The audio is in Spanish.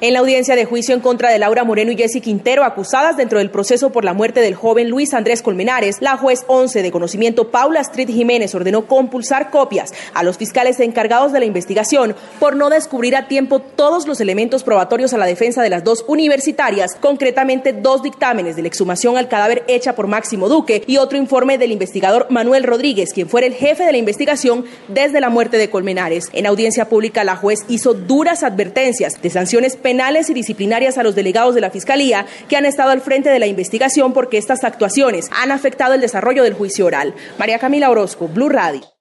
En la audiencia de juicio en contra de Laura Moreno y Jessy Quintero, acusadas dentro del proceso por la muerte del joven Luis Andrés Colmenares, la juez 11 de conocimiento Paula Street Jiménez ordenó compulsar copias a los fiscales encargados de la investigación por no descubrir a tiempo todos los elementos probatorios a la defensa de las dos universitarias, concretamente dos dictámenes de la exhumación al cadáver hecha por Máximo Duque y otro informe del investigador Manuel Rodríguez, quien fuera el jefe de la investigación desde la muerte de Colmenares. En audiencia pública, la juez hizo duras advertencias de sanciones penales y disciplinarias a los delegados de la Fiscalía que han estado al frente de la investigación porque estas actuaciones han afectado el desarrollo del juicio oral. María Camila Orozco, Blue Radio.